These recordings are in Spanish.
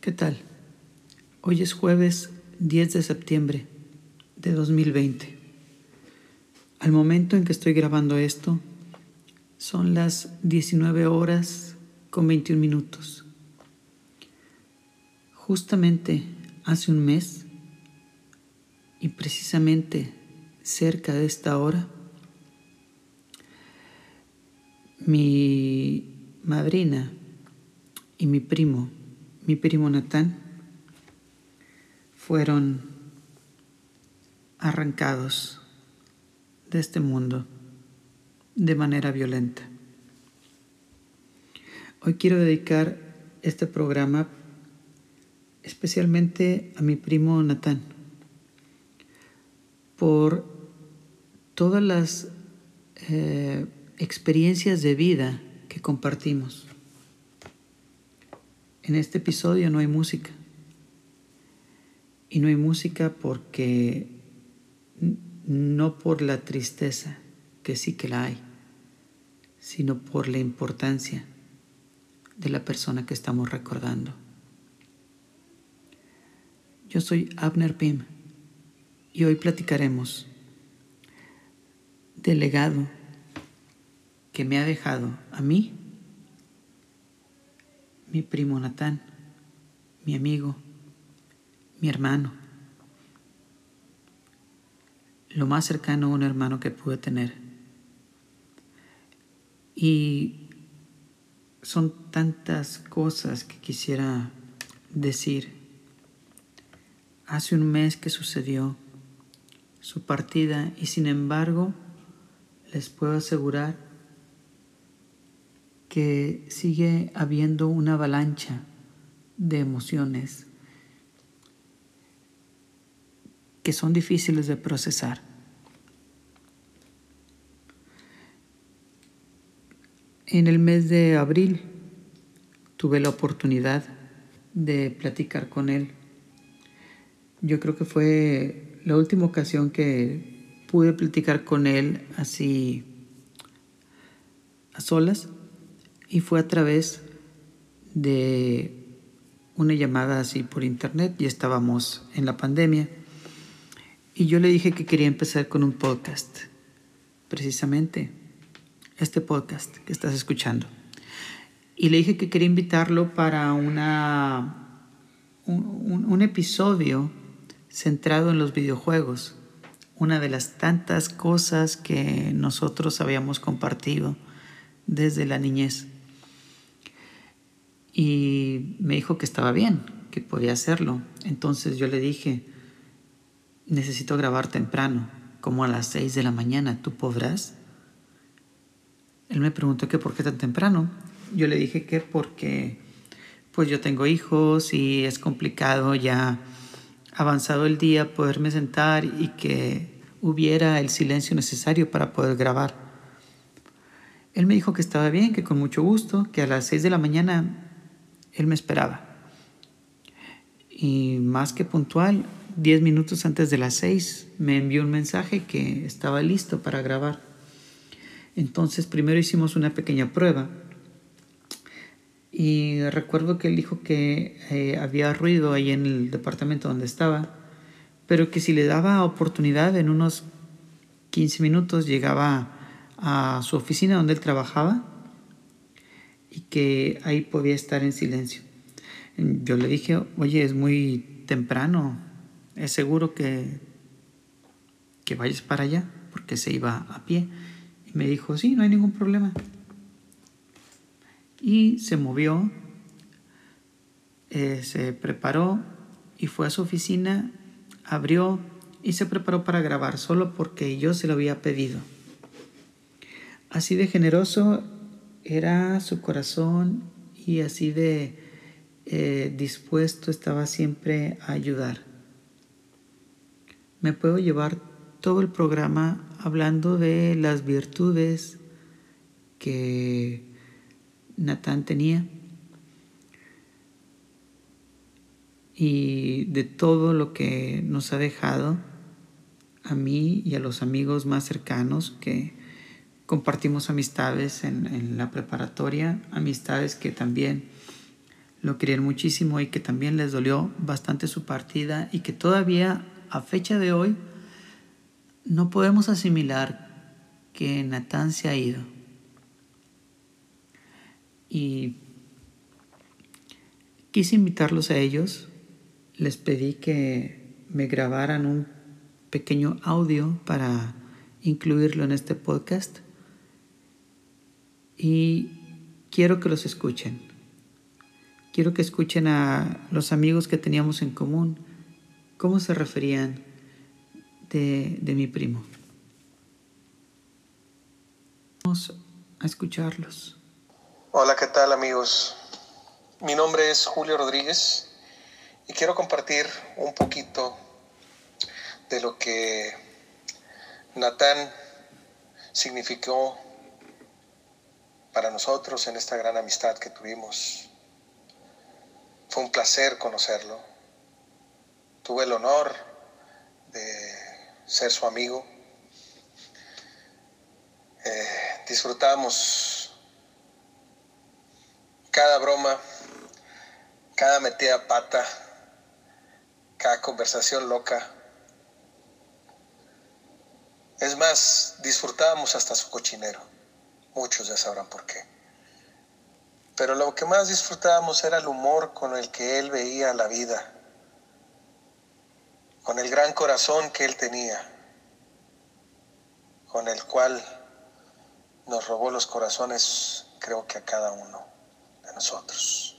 ¿Qué tal? Hoy es jueves 10 de septiembre de 2020. Al momento en que estoy grabando esto, son las 19 horas con 21 minutos. Justamente hace un mes y precisamente cerca de esta hora, mi madrina y mi primo mi primo Natán fueron arrancados de este mundo de manera violenta. Hoy quiero dedicar este programa especialmente a mi primo Natán por todas las eh, experiencias de vida que compartimos. En este episodio no hay música. Y no hay música porque no por la tristeza, que sí que la hay, sino por la importancia de la persona que estamos recordando. Yo soy Abner Pim y hoy platicaremos del legado que me ha dejado a mí mi primo Natán, mi amigo, mi hermano, lo más cercano a un hermano que pude tener. Y son tantas cosas que quisiera decir. Hace un mes que sucedió su partida y sin embargo les puedo asegurar sigue habiendo una avalancha de emociones que son difíciles de procesar. En el mes de abril tuve la oportunidad de platicar con él. Yo creo que fue la última ocasión que pude platicar con él así a solas y fue a través de una llamada así por internet, y estábamos en la pandemia, y yo le dije que quería empezar con un podcast, precisamente este podcast que estás escuchando. Y le dije que quería invitarlo para una, un, un episodio centrado en los videojuegos, una de las tantas cosas que nosotros habíamos compartido desde la niñez. Y me dijo que estaba bien, que podía hacerlo. Entonces yo le dije, necesito grabar temprano, como a las 6 de la mañana, ¿tú podrás? Él me preguntó que por qué tan temprano. Yo le dije que porque pues yo tengo hijos y es complicado ya avanzado el día poderme sentar y que hubiera el silencio necesario para poder grabar. Él me dijo que estaba bien, que con mucho gusto, que a las 6 de la mañana él me esperaba. Y más que puntual, diez minutos antes de las seis, me envió un mensaje que estaba listo para grabar. Entonces primero hicimos una pequeña prueba. Y recuerdo que él dijo que eh, había ruido ahí en el departamento donde estaba, pero que si le daba oportunidad en unos 15 minutos llegaba a su oficina donde él trabajaba y que ahí podía estar en silencio. Yo le dije, oye, es muy temprano, es seguro que, que vayas para allá, porque se iba a pie. Y me dijo, sí, no hay ningún problema. Y se movió, eh, se preparó y fue a su oficina, abrió y se preparó para grabar, solo porque yo se lo había pedido. Así de generoso era su corazón y así de eh, dispuesto estaba siempre a ayudar. Me puedo llevar todo el programa hablando de las virtudes que Natán tenía y de todo lo que nos ha dejado a mí y a los amigos más cercanos que compartimos amistades en, la preparatoria, amistades que también lo querían muchísimo y que también les dolió bastante su partida y que todavía a fecha de hoy no podemos asimilar que Natán se ha ido. Y quise invitarlos a ellos, les pedí que me grabaran un pequeño audio para incluirlo en este podcast y quiero que los escuchen. Quiero que escuchen a los amigos que teníamos en común, cómo se referían de, de mi primo. Vamos a escucharlos. Hola, ¿qué tal amigos? Mi nombre es Julio Rodríguez y quiero compartir un poquito de lo que Natán significó para nosotros en esta gran amistad que tuvimos. Fue un placer conocerlo. Tuve el honor de ser su amigo. Eh, disfrutamos cada broma, cada metida pata, cada conversación loca. Es más, disfrutábamos hasta su cochinero. Muchos ya sabrán por qué. Pero lo que más disfrutábamos era el humor con el que él veía la vida, con el gran corazón que él tenía, con el cual nos robó los corazones, creo que a cada uno de nosotros.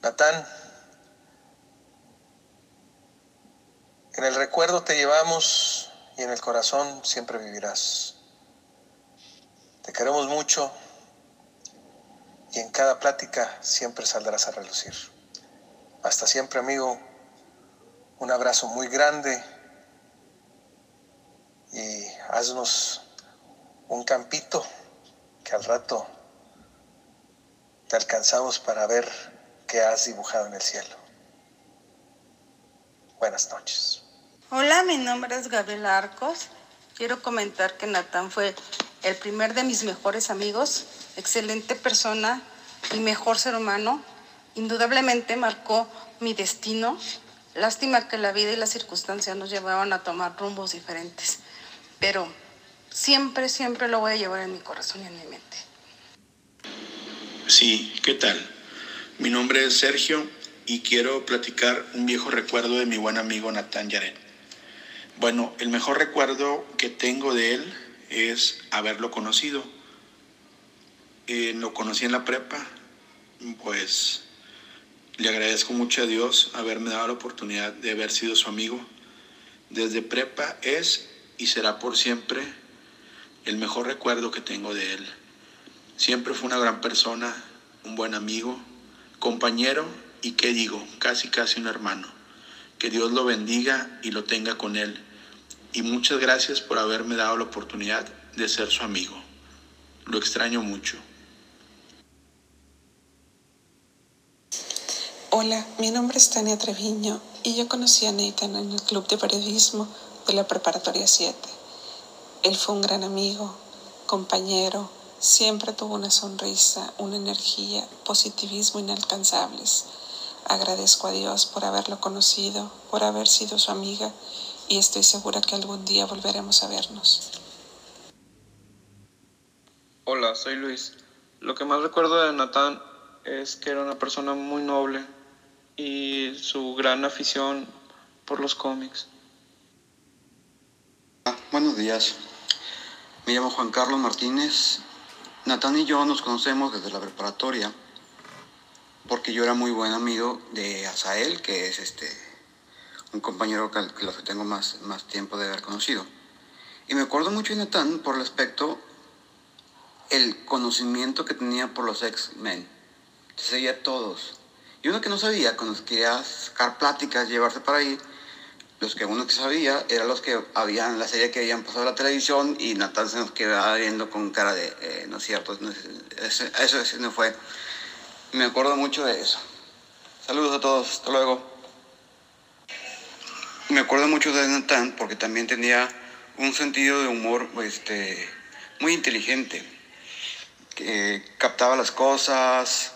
Natán, en el recuerdo te llevamos y en el corazón siempre vivirás. Te queremos mucho y en cada plática siempre saldrás a relucir. Hasta siempre, amigo. Un abrazo muy grande y haznos un campito que al rato te alcanzamos para ver qué has dibujado en el cielo. Buenas noches. Hola, mi nombre es Gabriela Arcos. Quiero comentar que Natán fue el primer de mis mejores amigos excelente persona y mejor ser humano, indudablemente marcó mi destino. Lástima que la vida y las circunstancias nos llevaban a tomar rumbos diferentes, pero siempre, siempre lo voy a llevar en mi corazón y en mi mente. Sí, ¿qué tal? Mi nombre es Sergio y quiero platicar un viejo recuerdo de mi buen amigo Natán Yaret. Bueno, el mejor recuerdo que tengo de él es haberlo conocido eh, lo conocí en la prepa, pues le agradezco mucho a Dios haberme dado la oportunidad de haber sido su amigo. Desde prepa es y será por siempre el mejor recuerdo que tengo de él. Siempre fue una gran persona, un buen amigo, compañero y qué digo, casi casi un hermano. Que Dios lo bendiga y lo tenga con él. Y muchas gracias por haberme dado la oportunidad de ser su amigo. Lo extraño mucho. Hola, mi nombre es Tania Treviño y yo conocí a Nathan en el club de periodismo de la Preparatoria 7. Él fue un gran amigo, compañero, siempre tuvo una sonrisa, una energía, positivismo inalcanzables. Agradezco a Dios por haberlo conocido, por haber sido su amiga y estoy segura que algún día volveremos a vernos. Hola, soy Luis. Lo que más recuerdo de Nathan es que era una persona muy noble, y su gran afición por los cómics. Ah, buenos días, me llamo Juan Carlos Martínez. Natán y yo nos conocemos desde la preparatoria porque yo era muy buen amigo de Asael, que es este un compañero que, que que tengo más, más tiempo de haber conocido. Y me acuerdo mucho de Natán por el aspecto, el conocimiento que tenía por los X-Men. Seguía todos. Y uno que no sabía, cuando quería sacar pláticas, llevarse para ahí, los que uno que sabía eran los que habían la serie que habían pasado a la televisión y Natán se nos quedaba viendo con cara de, eh, no es cierto, eso, eso no fue. Me acuerdo mucho de eso. Saludos a todos, hasta luego. Me acuerdo mucho de Natán porque también tenía un sentido de humor este, muy inteligente, captaba las cosas,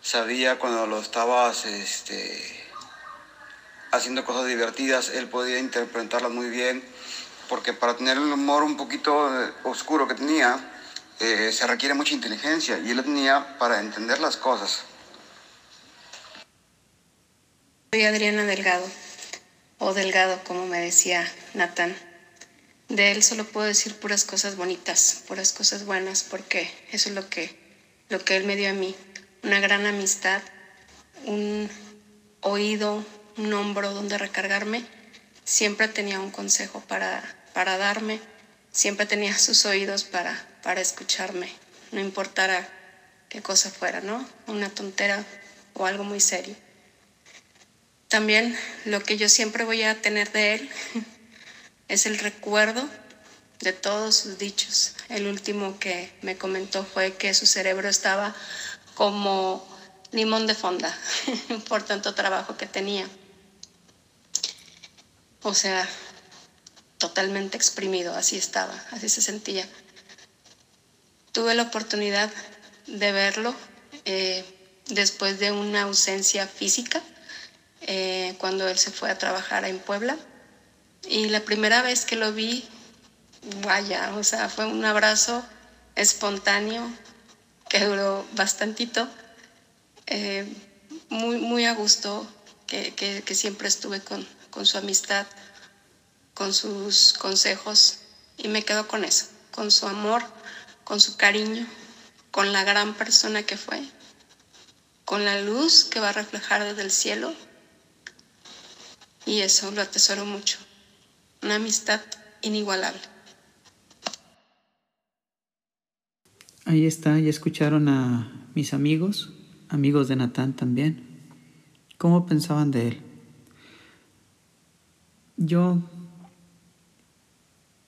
sabía cuando lo estabas este, haciendo cosas divertidas, él podía interpretarlas muy bien, porque para tener el humor un poquito eh, oscuro que tenía, eh, se requiere mucha inteligencia y él tenía para entender las cosas. Soy Adriana Delgado, o Delgado como me decía Natán. De él solo puedo decir puras cosas bonitas, puras cosas buenas, porque eso es lo que, lo que él me dio a mí. Una gran amistad, un oído, un hombro donde recargarme. Siempre tenía un consejo para, para darme, siempre tenía sus oídos para, para escucharme, no importara qué cosa fuera, ¿no? Una tontera o algo muy serio. También lo que yo siempre voy a tener de él es el recuerdo de todos sus dichos. El último que me comentó fue que su cerebro estaba como limón de fonda por tanto trabajo que tenía. O sea, totalmente exprimido, así estaba, así se sentía. Tuve la oportunidad de verlo eh, después de una ausencia física eh, cuando él se fue a trabajar en Puebla. Y la primera vez que lo vi, vaya, o sea, fue un abrazo espontáneo que duró bastantito, eh, muy, muy a gusto, que, que, siempre estuve con, con su amistad, con sus consejos, y me quedo con eso, con su amor, con su cariño, con la gran persona que fue, con la luz que va a reflejar desde el cielo y eso lo atesoro mucho. Una amistad inigualable. Ahí está, ya escucharon a mis amigos, amigos de Natán también. ¿Cómo pensaban de él? Yo,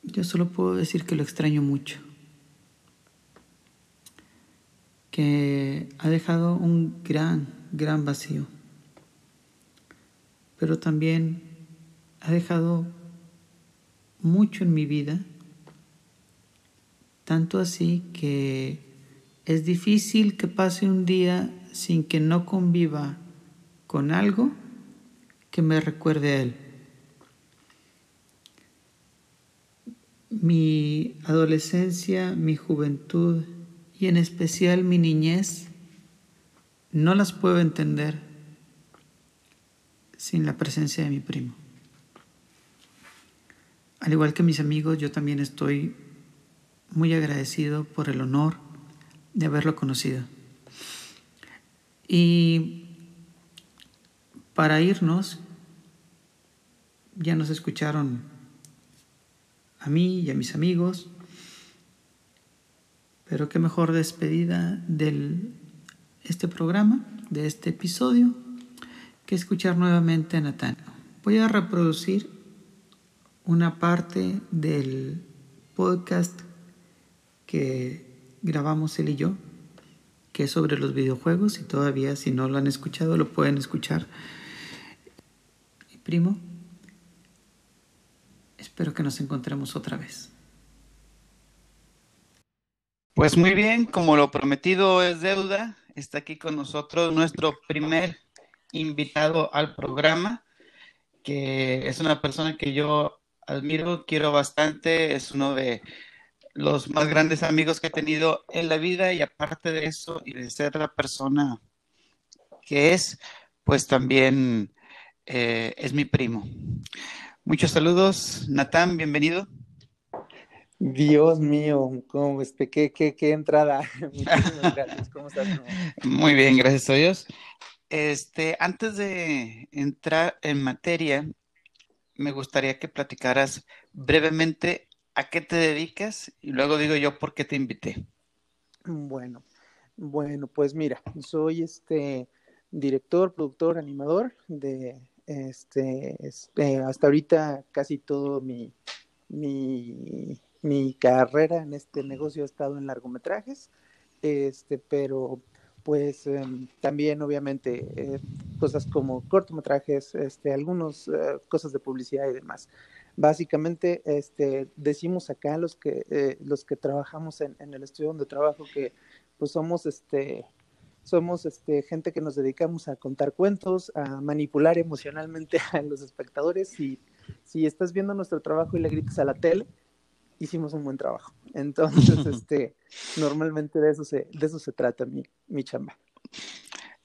yo solo puedo decir que lo extraño mucho. Que ha dejado un gran, gran vacío pero también ha dejado mucho en mi vida, tanto así que es difícil que pase un día sin que no conviva con algo que me recuerde a él. Mi adolescencia, mi juventud y en especial mi niñez no las puedo entender sin la presencia de mi primo. Al igual que mis amigos, yo también estoy muy agradecido por el honor de haberlo conocido. Y para irnos, ya nos escucharon a mí y a mis amigos, pero qué mejor despedida de este programa, de este episodio que escuchar nuevamente a Natán. Voy a reproducir una parte del podcast que grabamos él y yo, que es sobre los videojuegos y todavía si no lo han escuchado lo pueden escuchar. primo, espero que nos encontremos otra vez. Pues muy bien, como lo prometido es deuda, está aquí con nosotros nuestro primer invitado al programa, que es una persona que yo admiro, quiero bastante, es uno de los más grandes amigos que he tenido en la vida y aparte de eso y de ser la persona que es, pues también eh, es mi primo. Muchos saludos, Natán, bienvenido. Dios mío, ¿cómo, qué, qué, qué entrada. ¿Cómo estás? Muy bien, gracias a Dios. Este, antes de entrar en materia, me gustaría que platicaras brevemente a qué te dedicas y luego digo yo por qué te invité. Bueno, bueno, pues mira, soy este director, productor, animador de este, este hasta ahorita casi todo mi, mi, mi carrera en este negocio ha estado en largometrajes, este, pero pues em, también obviamente eh, cosas como cortometrajes, este, algunas eh, cosas de publicidad y demás. Básicamente, este, decimos acá los que, eh, los que trabajamos en, el estudio donde trabajo que pues somos, este, somos este, gente que nos dedicamos a contar cuentos, a manipular emocionalmente a los espectadores y si estás viendo nuestro trabajo y le gritas a la tele, hicimos un buen trabajo. Entonces, este, normalmente de eso se, de eso se trata mi, mi chamba.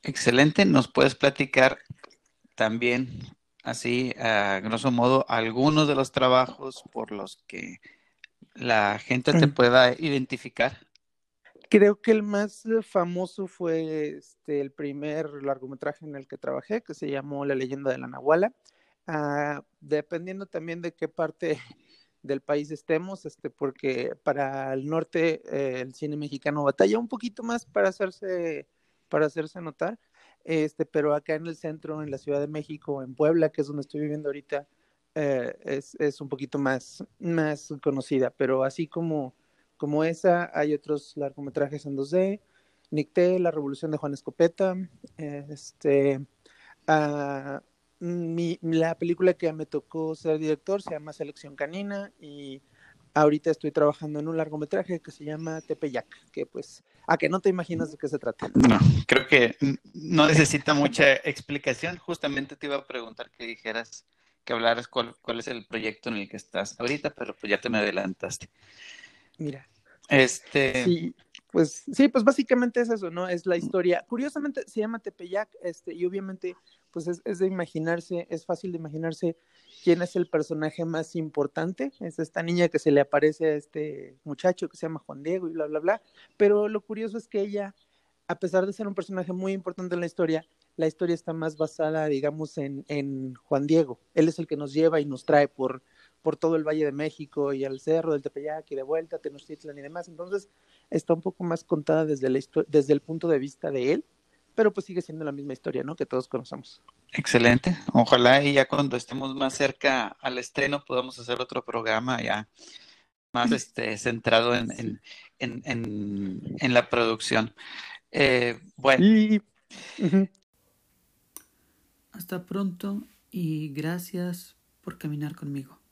Excelente, nos puedes platicar también así, a grosso modo, algunos de los trabajos por los que la gente te mm. pueda identificar. Creo que el más famoso fue este, el primer largometraje en el que trabajé, que se llamó La leyenda de la Nahuala. Ah, dependiendo también de qué parte del país estemos, este, porque para el norte eh, el cine mexicano batalla un poquito más para hacerse, para hacerse notar, este, pero acá en el centro, en la Ciudad de México, en Puebla, que es donde estoy viviendo ahorita, eh, es, es, un poquito más, más conocida, pero así como, como esa, hay otros largometrajes en 2D, Nicté, La Revolución de Juan Escopeta, este, uh, mi, la película que me tocó ser director se llama Selección Canina y ahorita estoy trabajando en un largometraje que se llama Tepeyac, que pues, a que no te imaginas de qué se trata. No, creo que no necesita mucha explicación. Justamente te iba a preguntar que dijeras, que hablaras cuál, cuál es el proyecto en el que estás ahorita, pero pues ya te me adelantaste. Mira. Este. Sí, pues sí, pues básicamente es eso, ¿no? Es la historia. Curiosamente se llama Tepeyac, este, y obviamente pues es, de imaginarse, es fácil de imaginarse quién es el personaje más importante. Es esta niña que se le aparece a este muchacho que se llama Juan Diego y bla, bla, bla. Pero lo curioso es que ella, a pesar de ser un personaje muy importante en la historia, la historia está más basada, digamos, en, en Juan Diego. Él es el que nos lleva y nos trae por, por todo el Valle de México y al cerro del Tepeyac y de vuelta, Tenochtitlan y demás. Entonces, está un poco más contada desde, la desde el punto de vista de él pero pues sigue siendo la misma historia, ¿no? Que todos conocemos. Excelente. Ojalá y ya cuando estemos más cerca al estreno podamos hacer otro programa ya más este, centrado en, la producción. Eh, bueno. Hasta pronto y gracias por caminar conmigo.